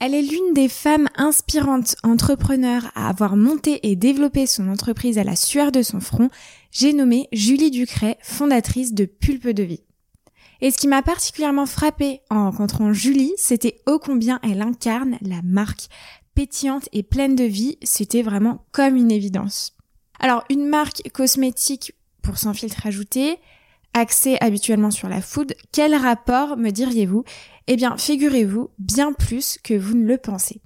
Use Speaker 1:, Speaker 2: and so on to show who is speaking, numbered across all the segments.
Speaker 1: Elle est l'une des femmes inspirantes entrepreneurs à avoir monté et développé son entreprise à la sueur de son front. J'ai nommé Julie Ducret, fondatrice de Pulpe de Vie. Et ce qui m'a particulièrement frappée en rencontrant Julie, c'était ô combien elle incarne la marque. Pétillante et pleine de vie, c'était vraiment comme une évidence. Alors, une marque cosmétique pour sans filtre ajouté, axée habituellement sur la food, quel rapport me diriez-vous? Eh bien, figurez-vous bien plus que vous ne le pensez.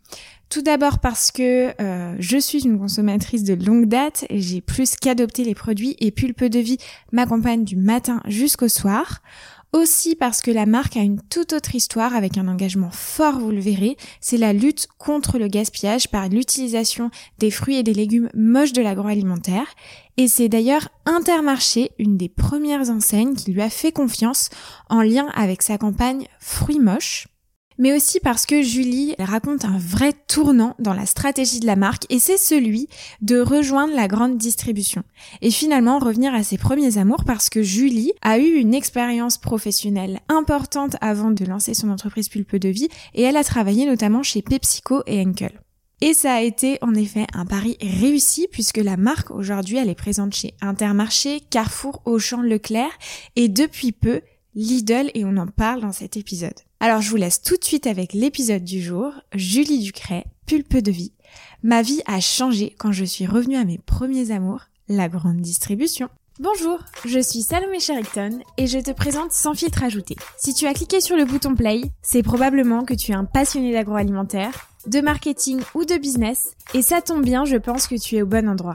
Speaker 1: Tout d'abord parce que euh, je suis une consommatrice de longue date et j'ai plus qu'adopté les produits et Pulpe de Vie m'accompagne du matin jusqu'au soir. Aussi parce que la marque a une toute autre histoire avec un engagement fort, vous le verrez, c'est la lutte contre le gaspillage par l'utilisation des fruits et des légumes moches de l'agroalimentaire. Et c'est d'ailleurs Intermarché, une des premières enseignes qui lui a fait confiance en lien avec sa campagne Fruits moches mais aussi parce que Julie raconte un vrai tournant dans la stratégie de la marque et c'est celui de rejoindre la grande distribution. Et finalement revenir à ses premiers amours parce que Julie a eu une expérience professionnelle importante avant de lancer son entreprise Pulpe de Vie et elle a travaillé notamment chez PepsiCo et Henkel. Et ça a été en effet un pari réussi puisque la marque aujourd'hui elle est présente chez Intermarché, Carrefour, Auchan, Leclerc et depuis peu Lidl et on en parle dans cet épisode. Alors je vous laisse tout de suite avec l'épisode du jour, Julie Ducret, Pulpe de vie. Ma vie a changé quand je suis revenue à mes premiers amours, la grande distribution. Bonjour, je suis Salomé Sherrington et je te présente Sans filtre ajouté. Si tu as cliqué sur le bouton play, c'est probablement que tu es un passionné d'agroalimentaire, de marketing ou de business et ça tombe bien, je pense que tu es au bon endroit.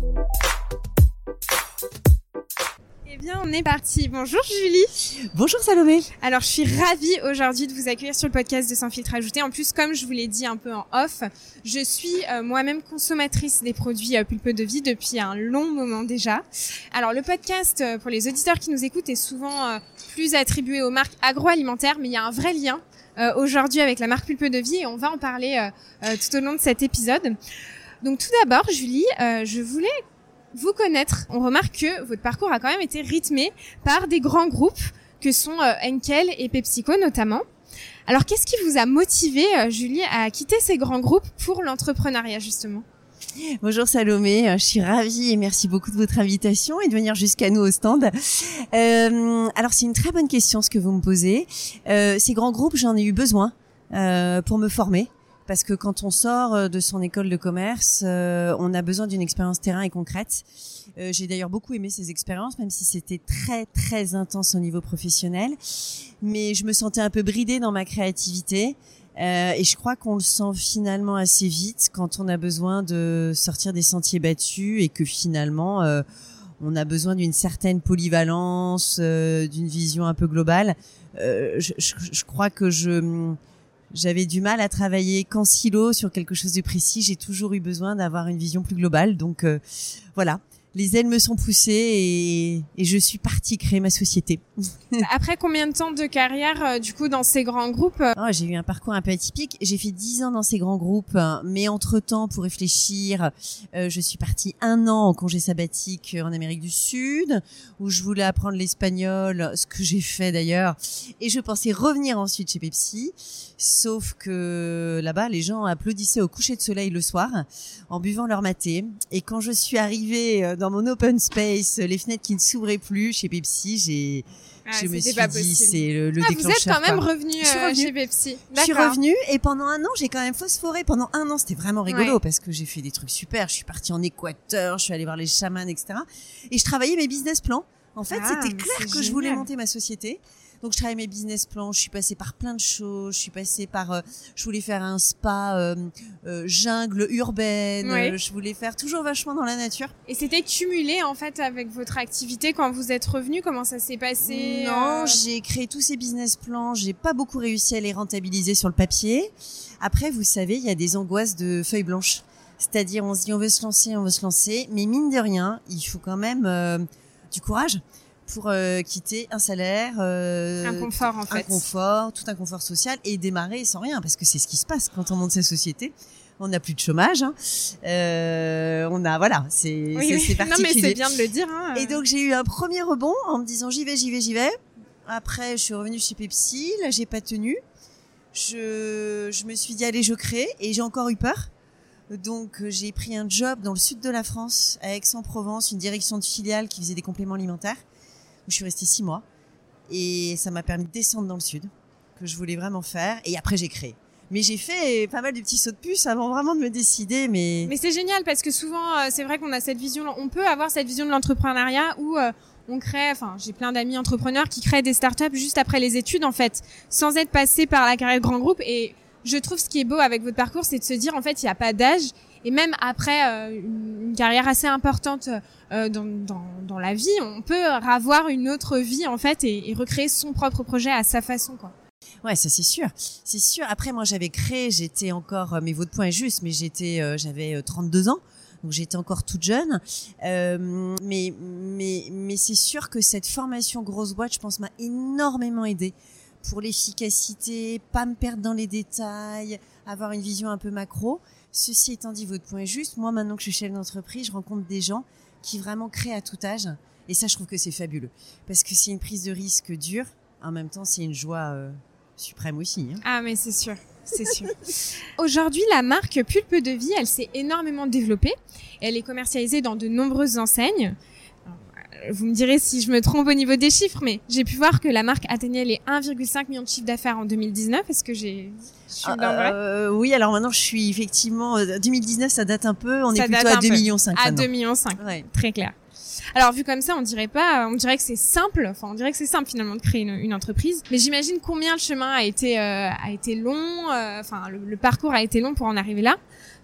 Speaker 1: Bien, on est parti. Bonjour Julie.
Speaker 2: Bonjour Salomé.
Speaker 1: Alors, je suis ravie aujourd'hui de vous accueillir sur le podcast de Sans filtre ajouté. En plus, comme je vous l'ai dit un peu en off, je suis euh, moi-même consommatrice des produits euh, Pulpe de Vie depuis un long moment déjà. Alors, le podcast, euh, pour les auditeurs qui nous écoutent, est souvent euh, plus attribué aux marques agroalimentaires, mais il y a un vrai lien aujourd'hui avec la marque Pulpe de Vie et on va en parler tout au long de cet épisode. Donc tout d'abord, Julie, je voulais vous connaître. On remarque que votre parcours a quand même été rythmé par des grands groupes que sont euh, Henkel et PepsiCo notamment. Alors qu'est-ce qui vous a motivé, euh, Julie, à quitter ces grands groupes pour l'entrepreneuriat justement?
Speaker 2: Bonjour Salomé, euh, je suis ravie et merci beaucoup de votre invitation et de venir jusqu'à nous au stand. Euh, alors c'est une très bonne question ce que vous me posez. Euh, ces grands groupes, j'en ai eu besoin euh, pour me former parce que quand on sort euh, de son école de commerce, euh, on a besoin d'une expérience terrain et concrète. Euh, j'ai d'ailleurs beaucoup aimé ces expériences, même si c'était très très intense au niveau professionnel. Mais je me sentais un peu bridée dans ma créativité. Euh, et je crois qu'on le sent finalement assez vite quand on a besoin de sortir des sentiers battus et que finalement euh, on a besoin d'une certaine polyvalence, euh, d'une vision un peu globale. Je, je, je, crois que je j'avais du mal à travailler qu'en silo sur quelque chose de précis. J'ai toujours eu besoin d'avoir une vision plus globale. Donc euh, voilà, les ailes me sont poussées et, et, je suis partie créer ma société.
Speaker 1: Après combien de temps de carrière euh, du coup dans ces grands groupes
Speaker 2: oh, J'ai eu un parcours un peu atypique. J'ai fait dix ans dans ces grands groupes, mais entre temps, pour réfléchir, euh, je suis partie un an en congé sabbatique en Amérique du Sud, où je voulais apprendre l'espagnol, ce que j'ai fait d'ailleurs, et je pensais revenir ensuite chez Pepsi. Sauf que là-bas, les gens applaudissaient au coucher de soleil le soir en buvant leur maté. Et quand je suis arrivée euh, dans mon open space, les fenêtres qui ne s'ouvraient plus chez Pepsi, j'ai
Speaker 1: ah,
Speaker 2: je me suis dit c'est le, le
Speaker 1: ah,
Speaker 2: déclencheur.
Speaker 1: Vous êtes quand même revenu euh, chez Pepsi.
Speaker 2: Je suis revenue et pendant un an j'ai quand même phosphoré. Pendant un an c'était vraiment rigolo ouais. parce que j'ai fait des trucs super. Je suis partie en Équateur, je suis allée voir les chamans, etc. Et je travaillais mes business plans. En fait, ah, c'était clair que génial. je voulais monter ma société. Donc je travaillais mes business plans, je suis passée par plein de choses, je suis passée par, euh, je voulais faire un spa euh, euh, jungle urbaine, oui. je voulais faire toujours vachement dans la nature.
Speaker 1: Et c'était cumulé en fait avec votre activité quand vous êtes revenu, comment ça s'est passé
Speaker 2: Non, j'ai créé tous ces business plans, j'ai pas beaucoup réussi à les rentabiliser sur le papier. Après, vous savez, il y a des angoisses de feuilles blanches. C'est-à-dire, on se dit, on veut se lancer, on veut se lancer, mais mine de rien, il faut quand même euh, du courage pour euh, quitter un salaire,
Speaker 1: euh, un confort en fait,
Speaker 2: un confort, tout un confort social et démarrer sans rien, parce que c'est ce qui se passe quand on monte sa société. On n'a plus de chômage, hein. euh, on a voilà, c'est
Speaker 1: oui,
Speaker 2: c'est
Speaker 1: particulier. Non mais c'est bien de le dire. Hein.
Speaker 2: Et donc j'ai eu un premier rebond en me disant j'y vais, j'y vais, j'y vais. Après je suis revenue chez Pepsi, là j'ai pas tenu. Je je me suis dit allez je crée et j'ai encore eu peur donc euh, j'ai pris un job dans le sud de la France, à Aix-en-Provence, une direction de filiale qui faisait des compléments alimentaires, où je suis restée six mois. Et ça m'a permis de descendre dans le sud, que je voulais vraiment faire. Et après j'ai créé. Mais j'ai fait pas mal de petits sauts de puce avant vraiment de me décider. Mais
Speaker 1: mais c'est génial parce que souvent euh, c'est vrai qu'on a cette vision, on peut avoir cette vision de l'entrepreneuriat où euh, on crée, enfin j'ai plein d'amis entrepreneurs qui créent des startups juste après les études en fait, sans être passé par la carrière grand groupe et je trouve ce qui est beau avec votre parcours, c'est de se dire en fait il n'y a pas d'âge et même après euh, une, carrière assez importante euh, dans, dans, dans, la vie, on peut avoir une autre vie en fait et, et, recréer son propre projet à sa façon quoi.
Speaker 2: Ouais, ça c'est sûr, c'est sûr. Après moi j'avais créé, j'étais encore, euh, mais votre point est juste, mais j'étais, j'avais 32 ans. Donc j'étais encore toute jeune, euh, mais mais mais c'est sûr que cette formation grosse boîte, je pense, m'a énormément aidé pour l'efficacité, pas me perdre dans les détails, avoir une vision un peu macro. Ceci étant dit, votre point est juste. Moi, maintenant que je suis chef d'entreprise, je rencontre des gens qui vraiment créent à tout âge. Et ça, je trouve que c'est fabuleux. Parce que c'est une prise de risque dure. En même temps, c'est une joie euh, suprême aussi. Hein.
Speaker 1: Ah, mais c'est sûr. C'est sûr. Aujourd'hui, la marque Pulpe de Vie, elle s'est énormément développée. Elle est commercialisée dans de nombreuses enseignes vous me direz si je me trompe au niveau des chiffres, mais j'ai pu voir que la marque atteignait les 1,5 million de chiffres d'affaires en 2019. Est-ce que j'ai
Speaker 2: euh, Oui, alors maintenant je suis effectivement 2019, euh, ça date un peu. On est plutôt à 2 millions 5.
Speaker 1: À 2 millions 5, très clair. Alors vu comme ça, on dirait pas, on dirait que c'est simple. Enfin, on dirait que c'est simple finalement de créer une, entreprise. Mais j'imagine combien le chemin a été euh, a été long. Euh, enfin, le, parcours a été long pour en arriver là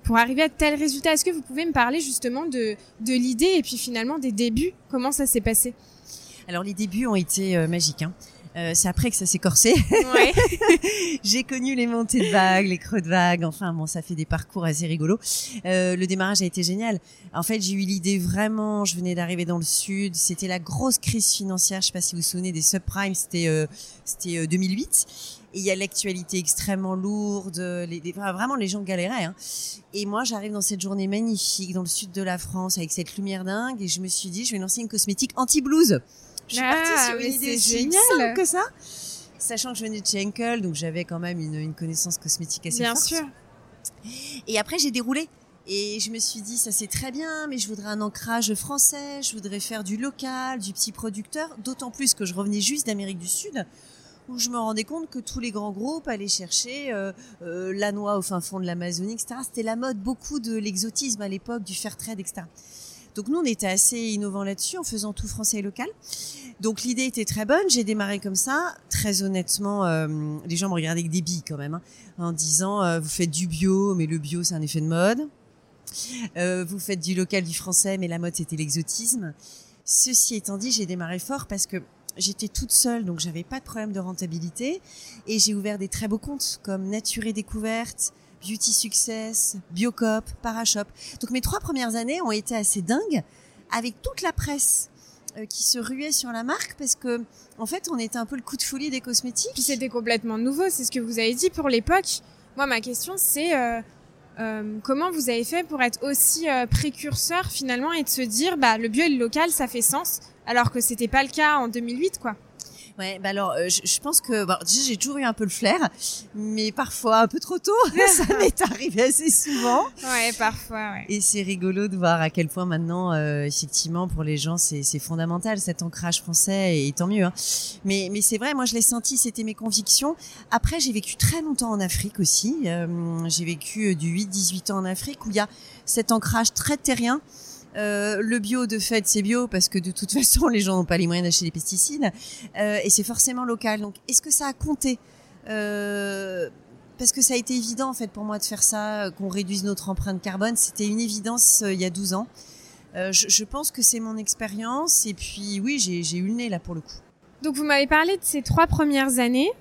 Speaker 1: pour arriver à tel résultat. Est-ce que vous pouvez me parler justement de, de l'idée et puis finalement des débuts? Comment ça s'est passé?
Speaker 2: Alors les débuts ont été euh, magiques. Hein. Euh, c'est après que ça s'est corsé.
Speaker 1: Ouais.
Speaker 2: j'ai connu les montées de vagues, les creux de vagues. Enfin, bon, ça fait des parcours assez rigolos. Euh, le démarrage a été génial. En fait, j'ai eu l'idée vraiment. Je venais d'arriver dans le sud. C'était la grosse crise financière. Je sais pas si vous vous souvenez des subprimes. C'était euh, c'était 2008. Il y a l'actualité extrêmement lourde. Les, vraiment, les gens galéraient. Hein. Et moi, j'arrive dans cette journée magnifique dans le sud de la France avec cette lumière dingue. Et je me suis dit, je vais lancer une cosmétique anti-blues. Je suis partie ah, sur une idée géniale que ça. Sachant que je venais de chez Henkel, donc j'avais quand même une, une, connaissance cosmétique assez
Speaker 1: bien
Speaker 2: forte.
Speaker 1: Bien sûr.
Speaker 2: Et après, j'ai déroulé. Et je me suis dit, ça c'est très bien, mais je voudrais un ancrage français, je voudrais faire du local, du petit producteur, d'autant plus que je revenais juste d'Amérique du Sud, où je me rendais compte que tous les grands groupes allaient chercher euh, euh, la noix au fin fond de l'Amazonie, etc. C'était la mode, beaucoup de l'exotisme à l'époque, du fair trade, etc. Donc nous, on était assez innovants là-dessus en faisant tout français et local. Donc l'idée était très bonne. J'ai démarré comme ça. Très honnêtement, euh, les gens me regardaient avec des billes quand même, hein, en disant euh, vous faites du bio, mais le bio c'est un effet de mode. Euh, vous faites du local, du français, mais la mode c'était l'exotisme. Ceci étant dit, j'ai démarré fort parce que j'étais toute seule, donc j'avais pas de problème de rentabilité, et j'ai ouvert des très beaux comptes comme Nature et Découverte, Beauty Success, Biocop, Parashop. Donc mes trois premières années ont été assez dingues avec toute la presse euh, qui se ruait sur la marque parce que en fait on était un peu le coup de folie des cosmétiques.
Speaker 1: Puis c'était complètement nouveau, c'est ce que vous avez dit pour l'époque. Moi ma question c'est euh, euh, comment vous avez fait pour être aussi précurseur finalement et de se dire bah le bio et le local ça fait sens alors que c'était pas le cas en 2008 quoi.
Speaker 2: Ouais, bah alors euh, je, je, pense que bon, j'ai toujours eu un peu le flair, mais parfois un peu trop tôt. ça m'est arrivé assez souvent.
Speaker 1: Ouais, parfois. Ouais.
Speaker 2: Et c'est rigolo de voir à quel point maintenant, euh, effectivement, pour les gens, c'est fondamental cet ancrage français et tant mieux. Hein. Mais mais c'est vrai, moi je l'ai senti, c'était mes convictions. Après, j'ai vécu très longtemps en Afrique aussi. Euh, j'ai vécu du 8-18 ans en Afrique où il y a cet ancrage très terrien. Euh, le bio, de fait, c'est bio parce que de toute façon, les gens n'ont pas les moyens d'acheter des pesticides euh, et c'est forcément local. Donc, est-ce que ça a compté? Euh, Parce que ça a été évident en fait pour moi de faire ça, qu'on réduise notre empreinte carbone. C'était une évidence il y a 12 ans. Je, je, pense que c'est mon expérience et puis oui, j'ai eu le nez là pour le coup.
Speaker 1: Donc, vous m'avez parlé de ces trois premières années.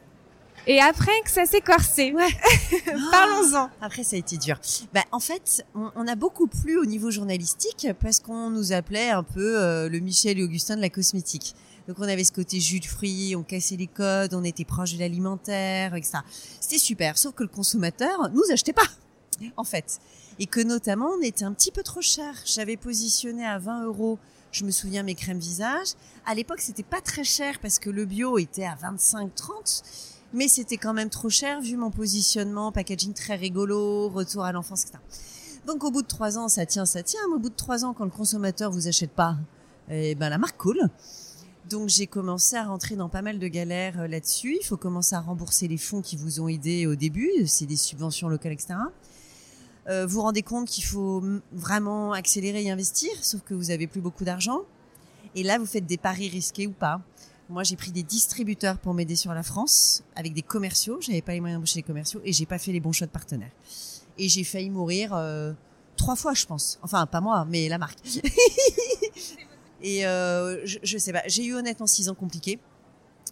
Speaker 1: Et après que ça s'est corsé,
Speaker 2: Ouais.
Speaker 1: parlons-en.
Speaker 2: Après, ça a été dur. Bah, en fait, on, on a beaucoup plu au niveau journalistique parce qu'on nous appelait un peu euh, le Michel et Augustin de la cosmétique. Donc, on avait ce côté jus de fruits, on cassait les codes, on était proche de l'alimentaire, etc. C'était super. Sauf que le consommateur nous achetait pas, en fait. Et que notamment, on était un petit peu trop cher. J'avais positionné à 20 euros je me souviens mes crèmes visage. À l'époque, c'était pas très cher parce que le bio était à 25-30, mais c'était quand même trop cher vu mon positionnement, packaging très rigolo, retour à l'enfance, etc. Donc au bout de trois ans, ça tient, ça tient. Mais au bout de trois ans, quand le consommateur vous achète pas, eh ben la marque coule. Donc j'ai commencé à rentrer dans pas mal de galères euh, là-dessus. Il faut commencer à rembourser les fonds qui vous ont aidé au début, c'est des subventions locales, etc. Euh, vous vous rendez compte qu'il faut vraiment accélérer et investir, sauf que vous avez plus beaucoup d'argent. Et là, vous faites des paris risqués ou pas. Moi, j'ai pris des distributeurs pour m'aider sur la France, avec des commerciaux. J'avais pas les moyens d'embaucher les commerciaux et j'ai pas fait les bons choix de partenaires. Et j'ai failli mourir euh, trois fois, je pense. Enfin, pas moi, mais la marque. et euh, je, sais pas. J'ai eu honnêtement six ans compliqués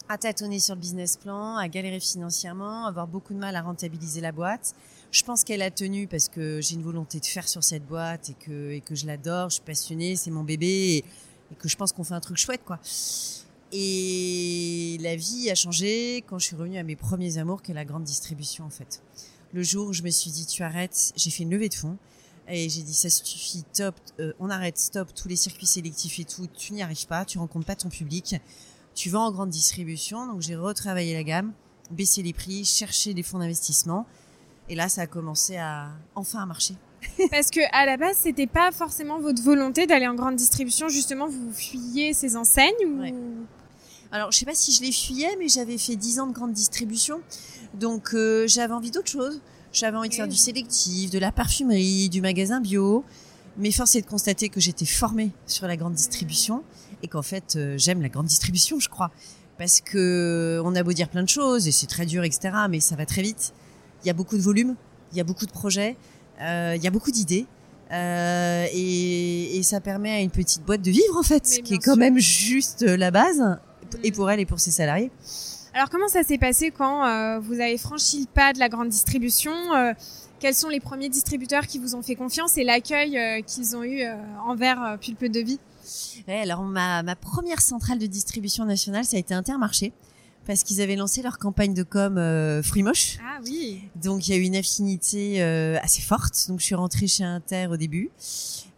Speaker 2: à tâtonner sur le business plan, à galérer financièrement, avoir beaucoup de mal à rentabiliser la boîte. Je pense qu'elle a tenu parce que j'ai une volonté de faire sur cette boîte et que, et que je l'adore, je suis passionnée, c'est mon bébé et que je pense qu'on fait un truc chouette, quoi. Et la vie a changé quand je suis revenue à mes premiers amours, qui est la grande distribution, en fait. Le jour où je me suis dit, tu arrêtes, j'ai fait une levée de fonds et j'ai dit, ça suffit, top, euh, on arrête, stop, tous les circuits sélectifs et tout, tu n'y arrives pas, tu rencontres pas ton public, tu vas en grande distribution. Donc j'ai retravaillé la gamme, baissé les prix, cherché des fonds d'investissement. Et là, ça a commencé à enfin à marcher.
Speaker 1: Parce que à la base, c'était pas forcément votre volonté d'aller en grande distribution. Justement, vous fuyiez ces enseignes ou
Speaker 2: Ouais. Alors, je sais pas si je les fuyais, mais j'avais fait 10 ans de grande distribution. Donc, euh, j'avais envie d'autre chose. J'avais envie de faire du sélectif, de la parfumerie, du magasin bio. Mais force est de constater que j'étais formée sur la grande distribution et qu'en fait, euh, j'aime la grande distribution, je crois. Parce que on a beau dire plein de choses et c'est très dur, etc. Mais ça va très vite. Il y a beaucoup de volume, il y a beaucoup de projets, euh, il y a beaucoup d'idées. Euh, et, et ça permet à une petite boîte de vivre en fait,
Speaker 1: Mais
Speaker 2: qui est quand
Speaker 1: sûr.
Speaker 2: même juste la base, et pour elle et pour ses salariés.
Speaker 1: Alors comment ça s'est passé quand euh, vous avez franchi le pas de la grande distribution euh, Quels sont les premiers distributeurs qui vous ont fait confiance et l'accueil euh, qu'ils ont eu euh, envers euh, Pulpe de Vie?
Speaker 2: Ouais, alors ma, ma première centrale de distribution nationale, ça a été Intermarché, parce qu'ils avaient lancé leur campagne de com euh, fruits moches.
Speaker 1: Ah oui.
Speaker 2: Donc il y a eu une affinité euh, assez forte. Donc je suis rentrée chez Inter au début.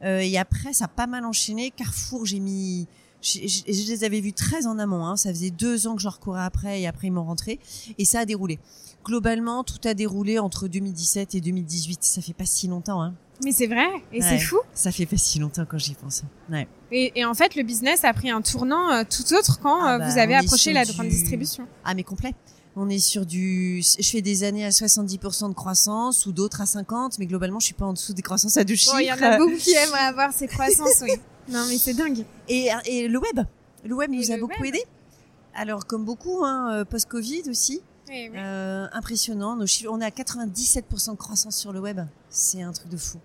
Speaker 2: Euh, et après, ça a pas mal enchaîné. Carrefour, j'ai mis... Je, je- je les avais vus très en amont. Hein. Ça faisait deux ans que je leur courais après et après ils m'ont rentré. Et ça a déroulé. Globalement, tout a déroulé entre 2017 et 2018. Ça fait pas si longtemps. Hein.
Speaker 1: Mais c'est vrai et c'est fou.
Speaker 2: Ça fait pas si longtemps quand j'y pense. Ouais.
Speaker 1: Et, et en fait, le business a pris un tournant euh, tout autre quand
Speaker 2: Ah
Speaker 1: euh,
Speaker 2: bah,
Speaker 1: vous avez
Speaker 2: on est
Speaker 1: approché la
Speaker 2: du-
Speaker 1: grande distribution.
Speaker 2: Ah mais complet. On est sur du, je fais des années à 70% de croissance ou d'autres à 50, mais globalement je suis pas en dessous des croissances à deux chiffres.
Speaker 1: Bon, il y en a beaucoup qui aimeraient avoir ces croissances, oui. Non, mais c'est dingue.
Speaker 2: Et, et le web, le web
Speaker 1: Et
Speaker 2: nous a beaucoup
Speaker 1: web.
Speaker 2: aidé. Alors comme beaucoup, hein, euh, post-Covid aussi,
Speaker 1: Oui, oui.
Speaker 2: euh, impressionnant. Nos chiffres, on est à 97% de croissance sur le web. C'est un truc de fou.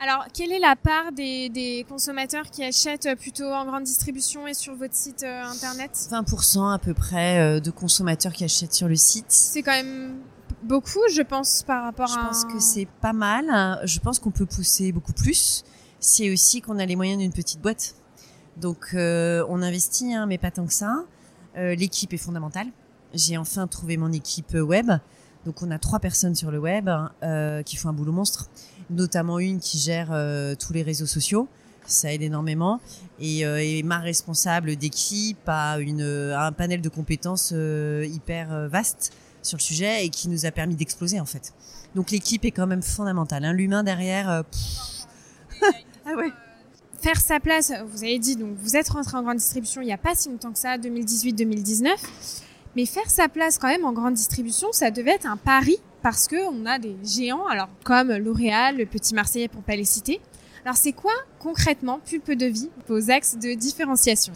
Speaker 1: Alors, quelle est la part des, des consommateurs qui achètent plutôt en grande distribution et sur votre site euh, internet?
Speaker 2: 20% à peu près euh, de consommateurs qui achètent sur le site.
Speaker 1: C'est quand même beaucoup, je pense, par rapport
Speaker 2: Je
Speaker 1: à.
Speaker 2: pense que c'est pas mal. Je pense qu'on peut pousser beaucoup plus. C'est aussi qu'on a les moyens d'une petite boîte. Donc euh, on investit, hein, mais pas tant que ça. Euh, L'équipe est fondamentale. J'ai enfin trouvé mon équipe web. Donc on a trois personnes sur le web hein, euh, qui font un boulot monstre, notamment une qui gère euh, tous les réseaux sociaux. Ça aide énormément. Et, euh, et ma responsable d'équipe a une, un panel de compétences euh, hyper euh, vaste sur le sujet et qui nous a permis d'exploser en fait. Donc l'équipe est quand même fondamentale. Hein. L'humain derrière. euh. ah ouais.
Speaker 1: Faire sa place, vous avez dit, donc vous êtes rentré en grande distribution il n'y a pas si longtemps que ça, 2018-2019. Mais faire sa place quand même en grande distribution, ça devait être un pari parce que on a des géants, alors comme L'Oréal, le Petit Marseillais pour pas les citer. Alors c'est quoi concrètement Pulpe de vie, vos axes de différenciation?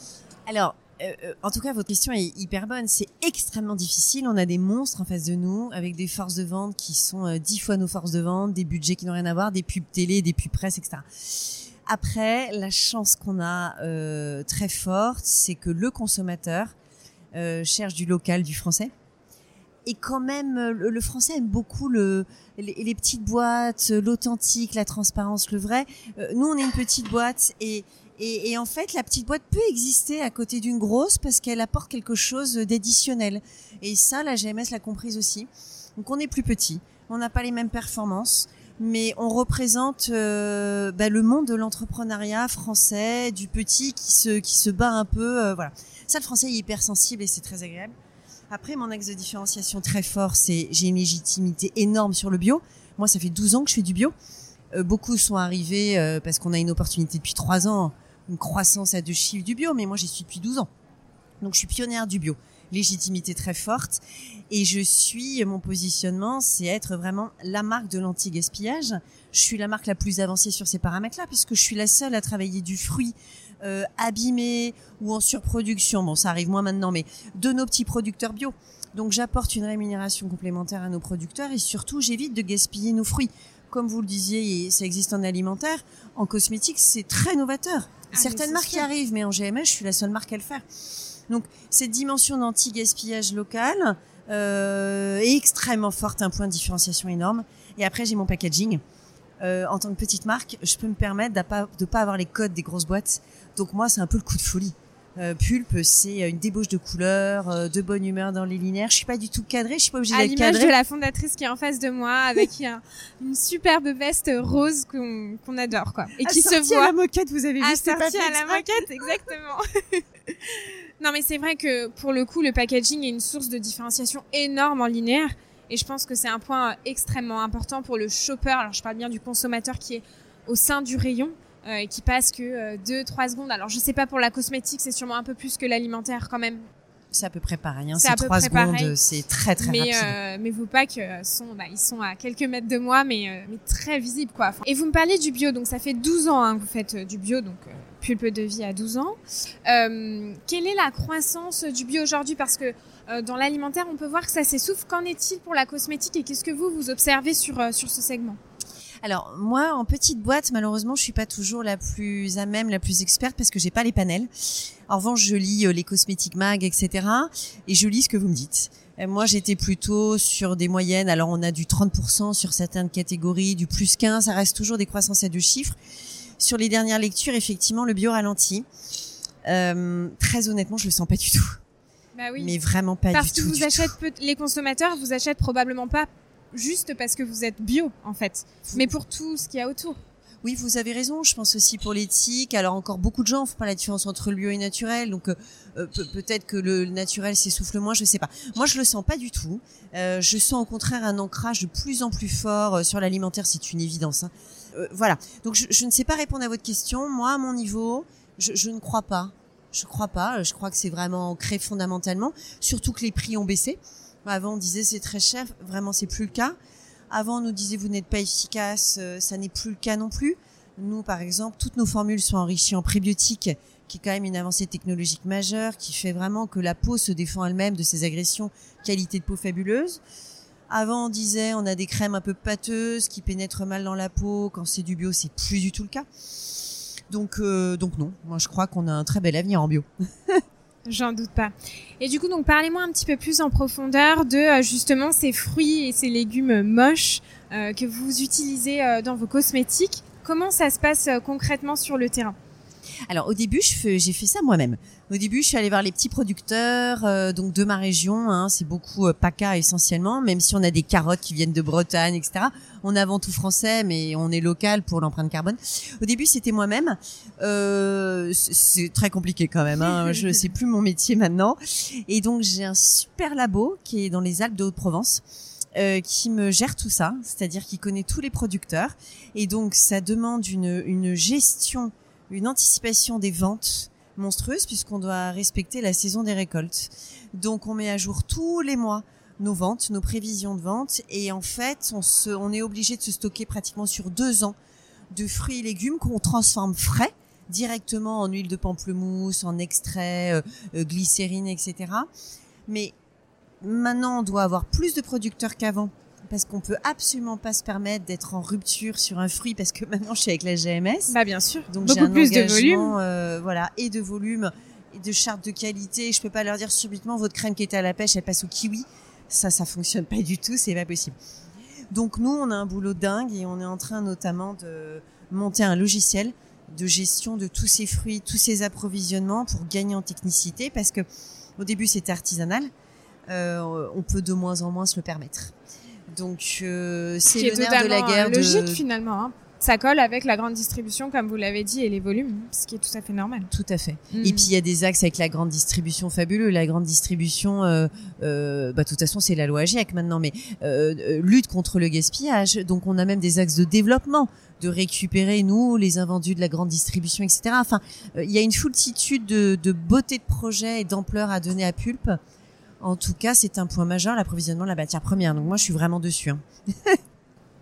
Speaker 2: Alors, euh, euh, en tout cas, votre question est hyper bonne. C'est extrêmement difficile. On a des monstres en face de nous, avec des forces de vente qui sont euh, dix fois nos forces de vente, des budgets qui n'ont rien à voir, des pubs télé, des pubs presse, etc. Après, la chance qu'on a euh, très forte, c'est que le consommateur euh, cherche du local, du français. et quand même, le, français aime beaucoup le, les, petites boîtes, l'authentique, la transparence, le vrai. Euh, nous, on est une petite boîte et, et, et, en fait, la petite boîte peut exister à côté d'une grosse parce qu'elle apporte quelque chose d'additionnel. Et ça, la GMS l'a comprise aussi. Donc, on est plus petit, on n'a pas les mêmes performances, mais on représente euh, bah, le monde de l'entrepreneuriat français, du petit qui se qui se bat un peu. Euh, voilà. Ça, le français est hyper sensible et c'est très agréable. Après, mon axe de différenciation très fort, c'est j'ai une légitimité énorme sur le bio. Moi, ça fait 12 ans que je fais du bio. Euh, beaucoup sont arrivés euh, parce qu'on a une opportunité depuis 3 ans, une croissance à deux chiffres du bio, mais moi, j'y suis depuis 12 ans. Donc, je suis pionnière du bio. Légitimité très forte. Et je suis, mon positionnement, c'est être vraiment la marque de l'anti-gaspillage. Je suis la marque la plus avancée sur ces paramètres-là, puisque je suis la seule à travailler du fruit euh, abîmé ou en surproduction, bon ça arrive moins maintenant, mais de nos petits producteurs bio. Donc j'apporte une rémunération complémentaire à nos producteurs et surtout j'évite de gaspiller nos fruits. Comme vous le disiez, ça existe en alimentaire, en cosmétique c'est très novateur. Ah, Certaines marques y arrivent, mais en GMS je suis la seule marque à le faire. Donc cette dimension d'anti-gaspillage local euh, est extrêmement forte, un point de différenciation énorme. Et après j'ai mon packaging. Euh, en tant que petite marque, je peux me permettre de pas, de pas avoir les codes des grosses boîtes. Donc moi, c'est un peu le coup de folie. Euh, pulpe, c'est une débauche de couleurs, euh, de bonne humeur dans les linéaires. Je suis pas du tout cadrée, je suis pas obligée d'être cadrée.
Speaker 1: À l'image de la fondatrice qui est en face de moi, avec une superbe veste rose qu'on adore, quoi,
Speaker 2: et qui se voit. à la moquette, vous avez vu
Speaker 1: Assortie à la moquette, exactement. non, mais c'est vrai que pour le coup, le packaging est une source de différenciation énorme en linéaire. Et je pense que c'est un point extrêmement important pour le shopper. Alors je parle bien du consommateur qui est au sein du rayon euh, et qui passe que 2-3 euh, secondes. Alors je sais pas pour la cosmétique, c'est sûrement un peu plus que l'alimentaire quand même.
Speaker 2: C'est à peu près pareil. Hein. C'est 3 secondes, c'est très très
Speaker 1: mais,
Speaker 2: rapide.
Speaker 1: Euh, mais vos packs sont, bah, ils sont à quelques mètres de moi, mais, euh, mais très visibles quoi. Et vous me parlez du bio, donc ça fait 12 ans hein, que vous faites du bio, donc pulpe de vie à 12 ans. quelle est la croissance du bio aujourd'hui? Parce que euh, dans l'alimentaire, on peut voir que ça s'essouffle. Qu'en est-il pour la cosmétique et qu'est-ce que vous, vous observez sur, euh, sur ce segment?
Speaker 2: Alors moi, en petite boîte, malheureusement, je suis pas toujours la plus à même, la plus experte parce que j'ai pas les panels. En revanche, je lis euh, les cosmétiques mag, etc. Et je lis ce que vous me dites. moi, j'étais plutôt sur des moyennes. Alors, on a du 30% sur certaines catégories, du plus 15. Ça reste toujours des croissances à deux chiffres. Sur les dernières lectures, effectivement, le bio ralentit. très honnêtement, je le sens pas du tout.
Speaker 1: Bah oui.
Speaker 2: Mais vraiment pas
Speaker 1: parce
Speaker 2: du
Speaker 1: tout.
Speaker 2: Parce
Speaker 1: que vous achetez, les consommateurs vous achètent probablement pas juste parce que vous êtes bio, en fait, mais pour tout ce qu'il y a autour.
Speaker 2: Oui, vous avez raison. Je pense aussi pour l'éthique. Alors encore beaucoup de gens font pas la différence entre le bio et le naturel. Donc euh, euh, peut-être que le naturel s'essouffle moins. Je sais pas. Moi, je le sens pas du tout. Euh, je sens au contraire un ancrage de plus en plus fort sur l'alimentaire. C'est une évidence. Hein. voilà. Donc je, je, ne sais pas répondre à votre question. Moi, à mon niveau, je, je ne crois pas. Je crois pas. Je crois que c'est vraiment ancré fondamentalement. Surtout que les prix ont baissé. Avant, on disait c'est très cher. Vraiment, c'est plus le cas. Avant, on nous disait vous n'êtes pas efficace. Euh, ça n'est plus le cas non plus. Nous, par exemple, toutes nos formules sont enrichies en prébiotiques, qui est quand même une avancée technologique majeure, qui fait vraiment que la peau se défend elle-même de ces agressions. Qualité de peau fabuleuse. Avant, on disait on a des crèmes un peu pâteuses qui pénètrent mal dans la peau. Quand c'est du bio, c'est plus du tout le cas. Donc, euh, donc non. Moi, je crois qu'on a un très bel avenir en bio.
Speaker 1: J'en doute pas. Et du coup, donc parlez-moi un petit peu plus en profondeur de euh, justement ces fruits et ces légumes moches euh, que vous utilisez dans vos cosmétiques. Comment ça se passe concrètement sur le terrain?
Speaker 2: Alors au début, j'ai fait ça moi-même. Au début, je suis allée voir les petits producteurs euh, donc de ma région. Hein, c'est beaucoup euh, PACA essentiellement, même si on a des carottes qui viennent de Bretagne, etc. On est avant tout français, mais on est local pour l'empreinte carbone. Au début, c'était moi-même. Euh, c'est très compliqué quand même. Hein, je sais plus mon métier maintenant. Et donc j'ai un super labo qui est dans les Alpes de Haute-Provence. Euh, qui me gère tout ça, c'est-à-dire qui connaît tous les producteurs. Et donc, ça demande une, une gestion une anticipation des ventes monstrueuse puisqu'on doit respecter la saison des récoltes. Donc on met à jour tous les mois nos ventes, nos prévisions de vente et en fait on, se, on est obligé de se stocker pratiquement sur deux ans de fruits et légumes qu'on transforme frais directement en huile de pamplemousse, en extrait, euh, euh, glycérine, etc. Mais maintenant on doit avoir plus de producteurs qu'avant parce qu'on peut absolument pas se permettre d'être en rupture sur un fruit parce que maintenant je suis avec la GMS.
Speaker 1: Bah bien sûr.
Speaker 2: Donc j'ai un plus de volume. Euh, voilà, et de volume et de charte de qualité. Je peux pas leur dire subitement votre crème qui était à la pêche, elle passe au kiwi. Ça, ça fonctionne pas du tout, c'est pas possible. Donc nous, on a un boulot dingue et on est en train notamment de monter un logiciel de gestion de tous ces fruits, tous ces approvisionnements pour gagner en technicité parce que au début c'était artisanal, euh, on peut de moins en moins se le permettre. Donc euh, c'est le nerf de la guerre.
Speaker 1: Logique finalement. Hein ça colle avec la grande distribution, comme vous l'avez dit, et les volumes, ce qui est tout à fait normal.
Speaker 2: Tout à fait. Mm. Et puis il y a des axes avec la grande distribution fabuleux. La grande distribution, euh, euh, bah, de toute façon, c'est la loi GIEC maintenant, mais euh, euh, lutte contre le gaspillage. Donc on a même des axes de développement de récupérer nous les invendus de la grande distribution, etc. Enfin, il y a une foultitude de, de beauté de projets et d'ampleur à donner à Pulpe. En tout cas, c'est un point majeur l'approvisionnement de la matière première. Donc moi, je suis vraiment dessus. Hein.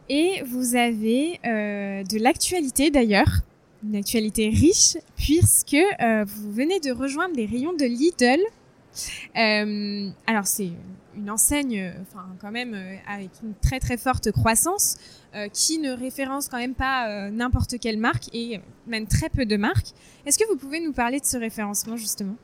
Speaker 1: Et vous avez euh, de l'actualité d'ailleurs, une actualité riche, puisque euh, vous venez de rejoindre les rayons de Lidl. Euh, alors c'est une enseigne, enfin quand même avec une très très forte croissance, qui ne référence quand même pas n'importe quelle marque et même très peu de marques. Est-ce que vous pouvez nous parler de ce référencement justement?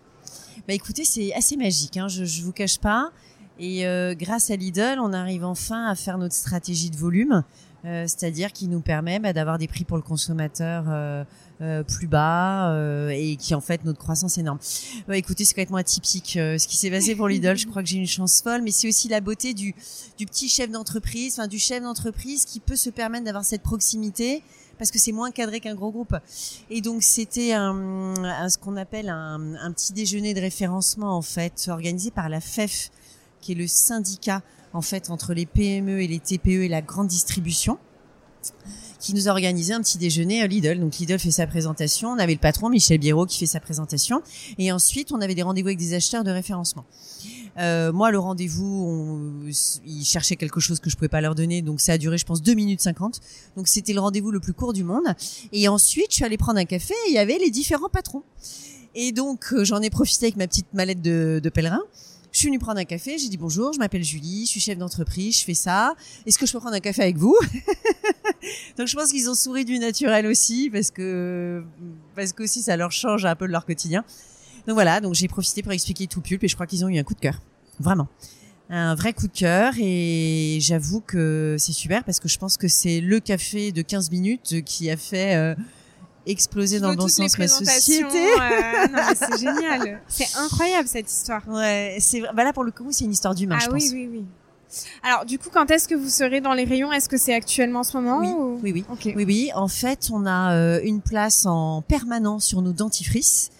Speaker 2: Bah écoutez, c'est assez magique, hein, je, je vous cache pas. Et euh, grâce à Lidl, on arrive enfin à faire notre stratégie de volume, euh, c'est-à-dire qui nous permet bah, d'avoir des prix pour le consommateur euh, euh plus bas euh, et qui en fait notre croissance énorme. Ouais, écoutez, c'est complètement atypique ce qui s'est passé pour Lidl. Je crois que j'ai une chance folle, mais c'est aussi la beauté du, du petit chef d'entreprise, enfin du chef d'entreprise qui peut se permettre d'avoir cette proximité parce que c'est moins cadré qu'un gros groupe. Et donc c'était un, un, ce qu'on appelle un, un, petit déjeuner de référencement en fait organisé par la FEF qui est le syndicat en fait entre les PME et les TPE et la grande distribution qui nous a organisé un petit déjeuner à Lidl. Donc Lidl fait sa présentation, on avait le patron Michel Biérot qui fait sa présentation, et ensuite on avait des rendez-vous avec des acheteurs de référencement. Euh, moi, le rendez-vous, ils cherchaient quelque chose que je pouvais pas leur donner, donc ça a duré, je pense, 2 minutes 50. Donc c'était le rendez-vous le plus court du monde. Et ensuite, je suis allée prendre un café et il y avait les différents patrons. Et donc, euh, j'en ai profité avec ma petite mallette de, de pèlerin. Je suis venue prendre un café, j'ai dit bonjour, je m'appelle Julie, je suis chef d'entreprise, je fais ça. Est-ce que je peux prendre un café avec vous? Donc je pense qu'ils ont souri du naturel aussi parce que parce que aussi ça leur change un peu de leur quotidien. Donc voilà, donc j'ai profité pour expliquer tout pulpe et je crois qu'ils ont eu un coup de cœur. Vraiment. Un vrai coup de cœur et j'avoue que c'est super parce que je pense que c'est le café de 15 minutes qui a fait euh, exploser dans le bon sens ma société.
Speaker 1: Euh, c'est génial. C'est incroyable cette histoire.
Speaker 2: Ouais, c'est bah là pour le coup c'est une histoire d'humain.
Speaker 1: Ah
Speaker 2: je
Speaker 1: oui
Speaker 2: pense.
Speaker 1: oui oui. Alors du coup, quand est-ce que vous serez dans les rayons? Est-ce que c'est actuellement en ce moment
Speaker 2: Oui, oui, oui. oui, oui. En fait, on a euh, une place en permanent sur nos dentifrices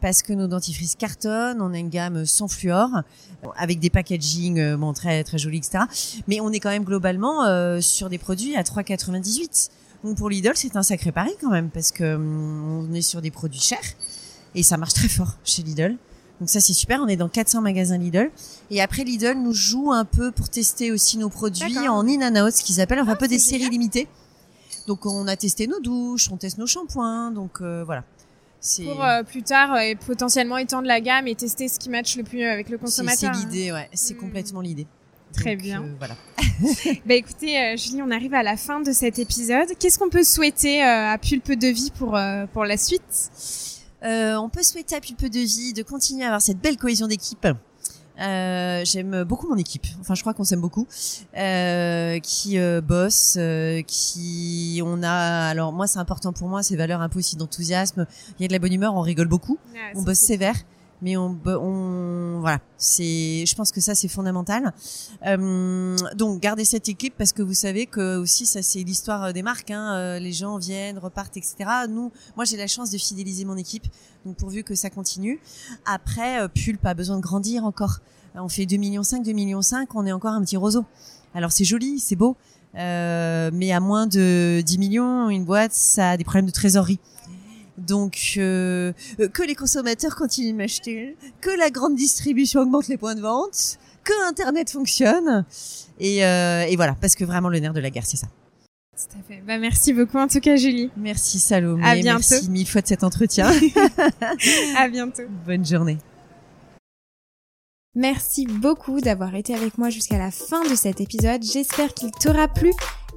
Speaker 2: parce que nos dentifrices cartonnent. On a une gamme sans fluor avec des packaging euh, bon très très jolis, etc. Mais on est quand même globalement euh, sur des produits à 3,98. Donc pour Lidl, c'est un sacré pari quand même parce que hum, on est sur des produits chers et ça marche très fort chez Lidl. Donc ça c'est super, on est dans 400 magasins Lidl et après Lidl nous joue un peu pour tester aussi nos produits en in and out, ce qu'ils appellent enfin un ah, peu des séries limitées. Donc on a testé nos douches, on teste nos shampoings, donc euh, voilà.
Speaker 1: Pour euh, plus tard euh, et potentiellement étendre la gamme et tester ce qui match le plus avec le consommateur.
Speaker 2: C'est l'idée, ouais, c'est hmm. complètement l'idée.
Speaker 1: Très bien.
Speaker 2: Euh, voilà.
Speaker 1: bah écoutez, euh, Julie, on arrive à la fin de cet épisode. Qu'est-ce qu'on peut souhaiter euh, à Pulpe de Vie pour pour la suite?
Speaker 2: On peut souhaiter à Pulpe de Vie de continuer à avoir cette belle cohésion d'équipe. j'aime beaucoup mon équipe. Enfin, je crois qu'on s'aime beaucoup. qui bosse, qui on a. Alors moi, c'est important pour moi ces valeurs un peu aussi d'enthousiasme. Il y a de la bonne humeur, on rigole beaucoup, on bosse sévère mais on, on voilà, c'est, je pense que ça c'est fondamental. Euh, donc gardez cette équipe parce que vous savez que aussi ça c'est l'histoire des marques. Hein, euh, les gens viennent, repartent, etc. Nous, moi j'ai la chance de fidéliser mon équipe, donc pourvu que ça continue. Après, euh, Pulp a besoin de grandir encore. On fait 2 millions 5, 2 millions 5, on est encore un petit roseau. Alors c'est joli, c'est beau, euh, mais à moins de 10 millions, une boîte, ça a des problèmes de trésorerie. Donc euh, euh, que les consommateurs continuent de m'acheter, que la grande distribution augmente les points de vente, que Internet fonctionne. Et, euh, et voilà, parce que vraiment le nerf de la guerre, c'est ça.
Speaker 1: Tout à fait. Bah, merci beaucoup en tout cas, Julie.
Speaker 2: Merci Salomé.
Speaker 1: À bientôt.
Speaker 2: Merci mille fois de cet entretien.
Speaker 1: à bientôt.
Speaker 2: Bonne journée.
Speaker 1: Merci beaucoup d'avoir été avec moi jusqu'à la fin de cet épisode. J'espère qu'il t'aura plu.